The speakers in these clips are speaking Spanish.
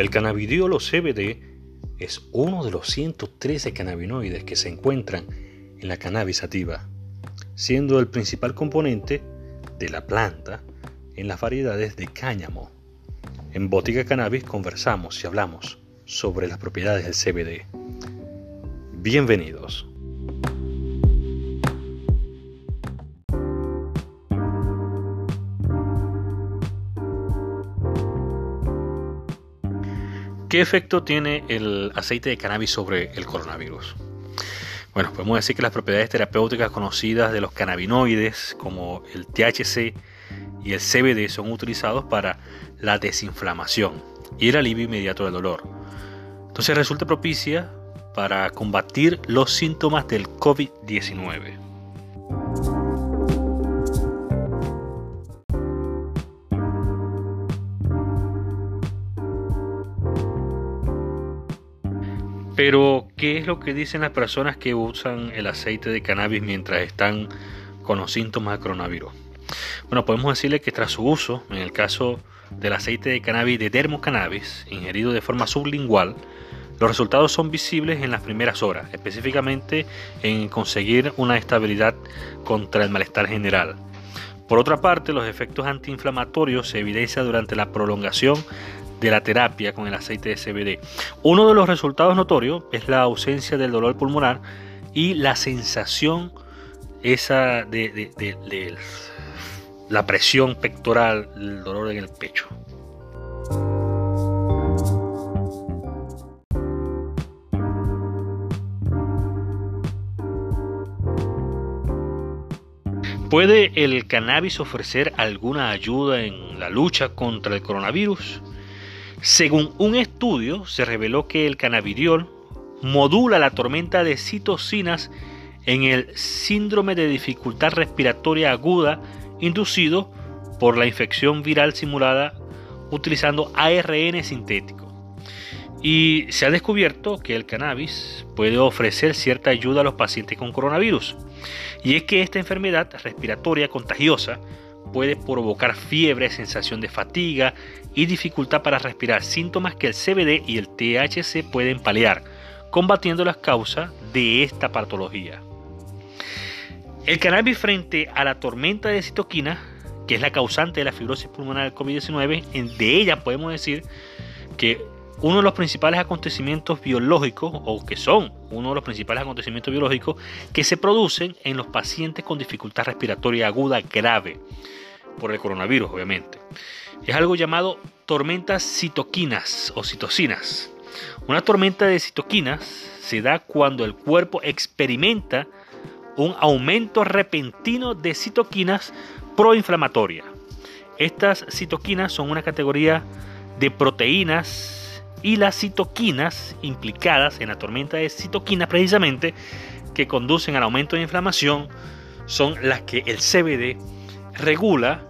El cannabidiol o CBD es uno de los 113 cannabinoides que se encuentran en la cannabis sativa, siendo el principal componente de la planta en las variedades de cáñamo. En Botica Cannabis conversamos y hablamos sobre las propiedades del CBD. Bienvenidos. ¿Qué efecto tiene el aceite de cannabis sobre el coronavirus? Bueno, podemos decir que las propiedades terapéuticas conocidas de los cannabinoides, como el THC y el CBD, son utilizados para la desinflamación y el alivio inmediato del dolor. Entonces resulta propicia para combatir los síntomas del COVID-19. Pero, ¿qué es lo que dicen las personas que usan el aceite de cannabis mientras están con los síntomas de coronavirus? Bueno, podemos decirle que tras su uso, en el caso del aceite de cannabis de dermocannabis, ingerido de forma sublingual, los resultados son visibles en las primeras horas, específicamente en conseguir una estabilidad contra el malestar general. Por otra parte, los efectos antiinflamatorios se evidencian durante la prolongación de la terapia con el aceite de CBD. Uno de los resultados notorios es la ausencia del dolor pulmonar y la sensación esa de, la presión pectoral, el dolor en el pecho. ¿Puede el cannabis ofrecer alguna ayuda en la lucha contra el coronavirus? Según un estudio, se reveló que el cannabidiol modula la tormenta de citocinas en el síndrome de dificultad respiratoria aguda inducido por la infección viral simulada utilizando ARN sintético. Y se ha descubierto que el cannabis puede ofrecer cierta ayuda a los pacientes con coronavirus. Y es que esta enfermedad respiratoria contagiosa puede provocar fiebre, sensación de fatiga y dificultad para respirar, síntomas que el CBD y el THC pueden paliar, combatiendo las causas de esta patología. El cannabis frente a la tormenta de citoquina, que es la causante de la fibrosis pulmonar del COVID-19, de ella podemos decir que uno de los principales acontecimientos biológicos, o que son uno de los principales acontecimientos biológicos, que se producen en los pacientes con dificultad respiratoria aguda grave, por el coronavirus, obviamente. Es algo llamado tormentas citoquinas o citocinas. Una tormenta de citoquinas se da cuando el cuerpo experimenta un aumento repentino de citoquinas proinflamatorias. Estas citoquinas son una categoría de proteínas y las citoquinas implicadas en la tormenta de citoquinas precisamente que conducen al aumento de inflamación son las que el CBD regula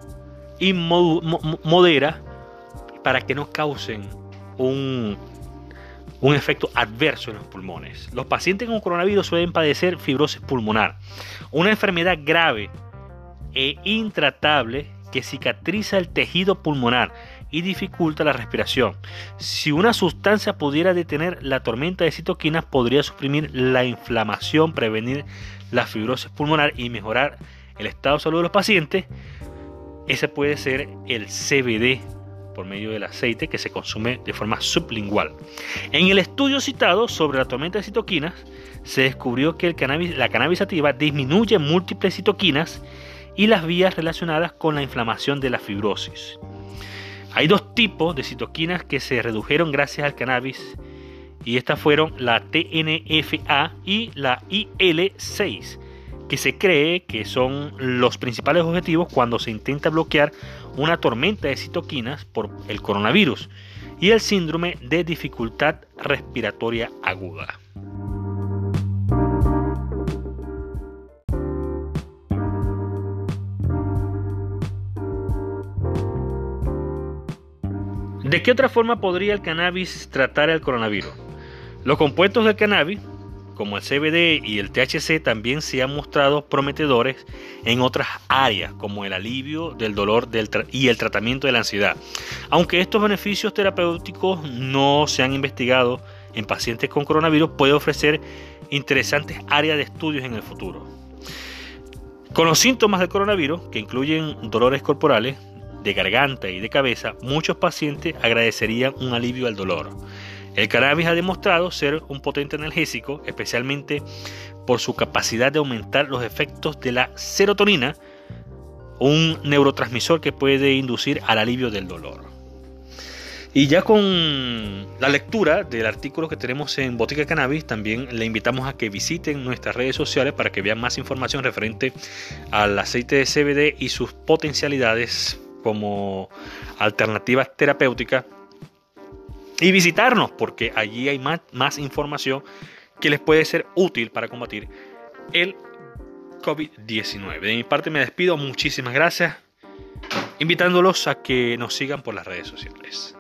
y modera para que no causen un, un efecto adverso en los pulmones. Los pacientes con coronavirus suelen padecer fibrosis pulmonar, una enfermedad grave e intratable que cicatriza el tejido pulmonar y dificulta la respiración. Si una sustancia pudiera detener la tormenta de citoquinas, podría suprimir la inflamación, prevenir la fibrosis pulmonar y mejorar el estado de salud de los pacientes, ese puede ser el CBD por medio del aceite que se consume de forma sublingual. En el estudio citado sobre la tormenta de citoquinas, se descubrió que el cannabis, la cannabis sativa disminuye múltiples citoquinas y las vías relacionadas con la inflamación de la fibrosis. Hay dos tipos de citoquinas que se redujeron gracias al cannabis y estas fueron la TNFA y la IL6 que se cree que son los principales objetivos cuando se intenta bloquear una tormenta de citoquinas por el coronavirus y el síndrome de dificultad respiratoria aguda. ¿De qué otra forma podría el cannabis tratar el coronavirus? Los compuestos del cannabis como el CBD y el THC también se han mostrado prometedores en otras áreas, como el alivio del dolor y el tratamiento de la ansiedad. Aunque estos beneficios terapéuticos no se han investigado en pacientes con coronavirus, puede ofrecer interesantes áreas de estudios en el futuro. Con los síntomas del coronavirus, que incluyen dolores corporales, de garganta y de cabeza, muchos pacientes agradecerían un alivio al dolor. El cannabis ha demostrado ser un potente analgésico, especialmente por su capacidad de aumentar los efectos de la serotonina, un neurotransmisor que puede inducir al alivio del dolor. Y ya con la lectura del artículo que tenemos en Botica Cannabis, también le invitamos a que visiten nuestras redes sociales para que vean más información referente al aceite de CBD y sus potencialidades como alternativas terapéuticas y visitarnos porque allí hay más, información que les puede ser útil para combatir el COVID-19. De mi parte me despido, muchísimas gracias, invitándolos a que nos sigan por las redes sociales.